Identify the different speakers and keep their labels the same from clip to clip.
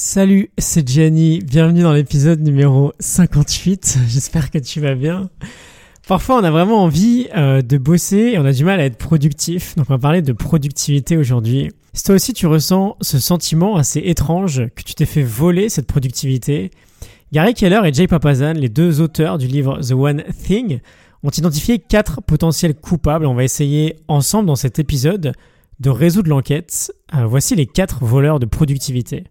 Speaker 1: Salut, c'est Gianni, bienvenue dans l'épisode numéro 58, j'espère que tu vas bien. Parfois on a vraiment envie euh, de bosser et on a du mal à être productif, donc on va parler de productivité aujourd'hui. Si toi aussi tu ressens ce sentiment assez étrange que tu t'es fait voler cette productivité, Gary Keller et Jay Papazan, les deux auteurs du livre The One Thing, ont identifié quatre potentiels coupables. On va essayer ensemble dans cet épisode de résoudre l'enquête. Euh, voici les quatre voleurs de productivité.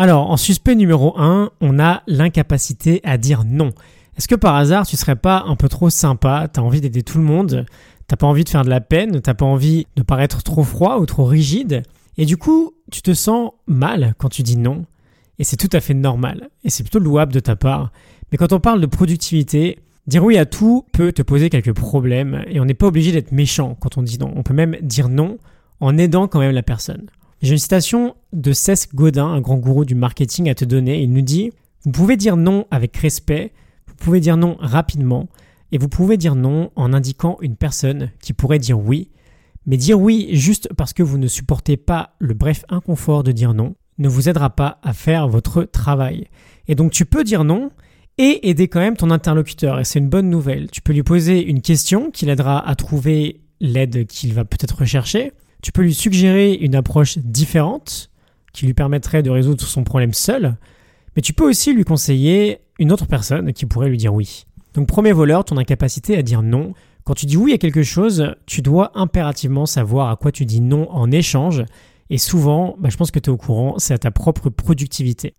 Speaker 1: Alors, en suspect numéro 1, on a l'incapacité à dire non. Est-ce que par hasard, tu serais pas un peu trop sympa, t'as envie d'aider tout le monde, t'as pas envie de faire de la peine, t'as pas envie de paraître trop froid ou trop rigide, et du coup, tu te sens mal quand tu dis non, et c'est tout à fait normal, et c'est plutôt louable de ta part. Mais quand on parle de productivité, dire oui à tout peut te poser quelques problèmes, et on n'est pas obligé d'être méchant quand on dit non. On peut même dire non en aidant quand même la personne. J'ai une citation de Cesc Godin, un grand gourou du marketing, à te donner. Il nous dit Vous pouvez dire non avec respect, vous pouvez dire non rapidement, et vous pouvez dire non en indiquant une personne qui pourrait dire oui. Mais dire oui juste parce que vous ne supportez pas le bref inconfort de dire non ne vous aidera pas à faire votre travail. Et donc tu peux dire non et aider quand même ton interlocuteur. Et c'est une bonne nouvelle. Tu peux lui poser une question qui l'aidera à trouver l'aide qu'il va peut-être rechercher. Tu peux lui suggérer une approche différente qui lui permettrait de résoudre son problème seul, mais tu peux aussi lui conseiller une autre personne qui pourrait lui dire oui. Donc premier voleur, ton incapacité à dire non. Quand tu dis oui à quelque chose, tu dois impérativement savoir à quoi tu dis non en échange, et souvent, bah, je pense que tu es au courant, c'est à ta propre productivité.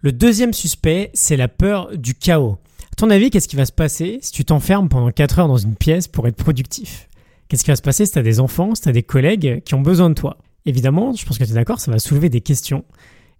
Speaker 1: Le deuxième suspect, c'est la peur du chaos. À ton avis, qu'est-ce qui va se passer si tu t'enfermes pendant 4 heures dans une pièce pour être productif? Qu'est-ce qui va se passer si tu as des enfants, si tu as des collègues qui ont besoin de toi? Évidemment, je pense que tu es d'accord, ça va soulever des questions.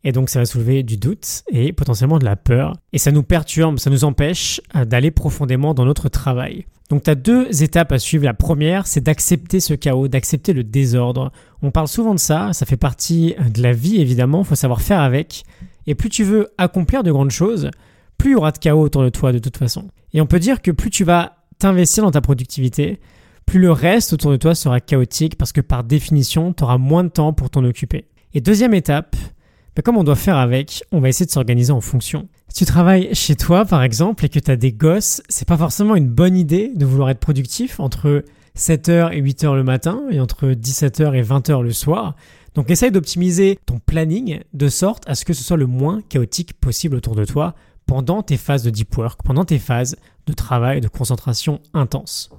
Speaker 1: Et donc ça va soulever du doute et potentiellement de la peur. Et ça nous perturbe, ça nous empêche euh, d'aller profondément dans notre travail. Donc tu as deux étapes à suivre. La première, c'est d'accepter ce chaos, d'accepter le désordre. On parle souvent de ça, ça fait partie de la vie évidemment, il faut savoir faire avec. Et plus tu veux accomplir de grandes choses, plus il y aura de chaos autour de toi de toute façon. Et on peut dire que plus tu vas t'investir dans ta productivité, plus le reste autour de toi sera chaotique parce que par définition, tu auras moins de temps pour t'en occuper. Et deuxième étape, ben comme on doit faire avec, on va essayer de s'organiser en fonction. Si tu travailles chez toi par exemple et que tu as des gosses, c'est pas forcément une bonne idée de vouloir être productif entre 7h et 8h le matin et entre 17h et 20h le soir. Donc essaye d'optimiser ton planning de sorte à ce que ce soit le moins chaotique possible autour de toi pendant tes phases de deep work, pendant tes phases de travail, de concentration intense.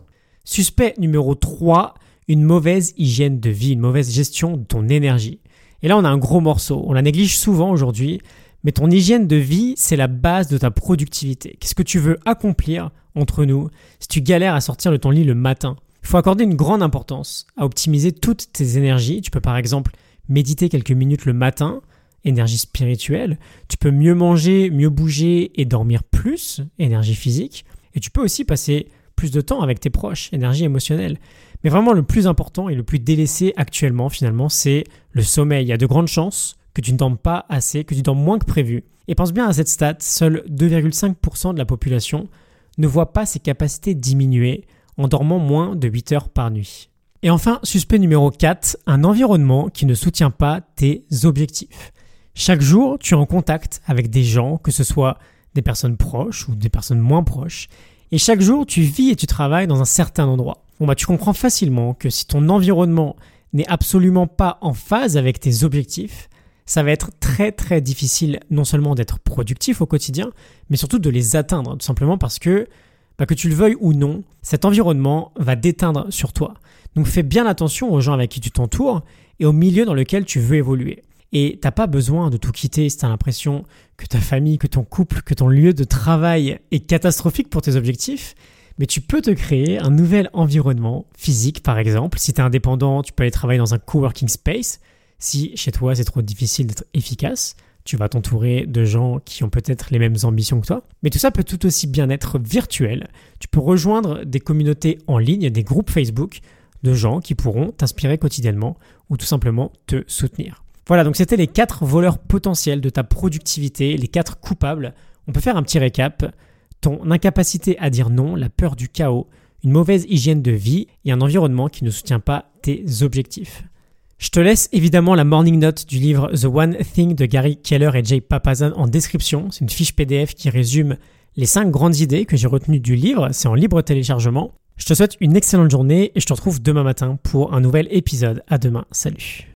Speaker 1: Suspect numéro 3, une mauvaise hygiène de vie, une mauvaise gestion de ton énergie. Et là, on a un gros morceau. On la néglige souvent aujourd'hui, mais ton hygiène de vie, c'est la base de ta productivité. Qu'est-ce que tu veux accomplir entre nous si tu galères à sortir de ton lit le matin? Il faut accorder une grande importance à optimiser toutes tes énergies. Tu peux par exemple méditer quelques minutes le matin, énergie spirituelle. Tu peux mieux manger, mieux bouger et dormir plus, énergie physique. Et tu peux aussi passer plus de temps avec tes proches, énergie émotionnelle. Mais vraiment, le plus important et le plus délaissé actuellement, finalement, c'est le sommeil. Il y a de grandes chances que tu ne dormes pas assez, que tu dormes moins que prévu. Et pense bien à cette stat, seul 2,5% de la population ne voit pas ses capacités diminuer en dormant moins de 8 heures par nuit. Et enfin, suspect numéro 4, un environnement qui ne soutient pas tes objectifs. Chaque jour, tu es en contact avec des gens, que ce soit des personnes proches ou des personnes moins proches, et chaque jour, tu vis et tu travailles dans un certain endroit. Bon bah tu comprends facilement que si ton environnement n'est absolument pas en phase avec tes objectifs, ça va être très très difficile non seulement d'être productif au quotidien, mais surtout de les atteindre, tout simplement parce que, bah, que tu le veuilles ou non, cet environnement va déteindre sur toi. Donc fais bien attention aux gens avec qui tu t'entoures et au milieu dans lequel tu veux évoluer. Et t'as pas besoin de tout quitter si t'as l'impression que ta famille, que ton couple, que ton lieu de travail est catastrophique pour tes objectifs. Mais tu peux te créer un nouvel environnement physique, par exemple. Si tu es indépendant, tu peux aller travailler dans un coworking space. Si chez toi c'est trop difficile d'être efficace, tu vas t'entourer de gens qui ont peut-être les mêmes ambitions que toi. Mais tout ça peut tout aussi bien être virtuel. Tu peux rejoindre des communautés en ligne, des groupes Facebook de gens qui pourront t'inspirer quotidiennement ou tout simplement te soutenir. Voilà, donc c'était les quatre voleurs potentiels de ta productivité, les quatre coupables. On peut faire un petit récap. Ton incapacité à dire non, la peur du chaos, une mauvaise hygiène de vie et un environnement qui ne soutient pas tes objectifs. Je te laisse évidemment la morning note du livre The One Thing de Gary Keller et Jay Papazan en description. C'est une fiche PDF qui résume les 5 grandes idées que j'ai retenues du livre. C'est en libre téléchargement. Je te souhaite une excellente journée et je te retrouve demain matin pour un nouvel épisode. À demain. Salut.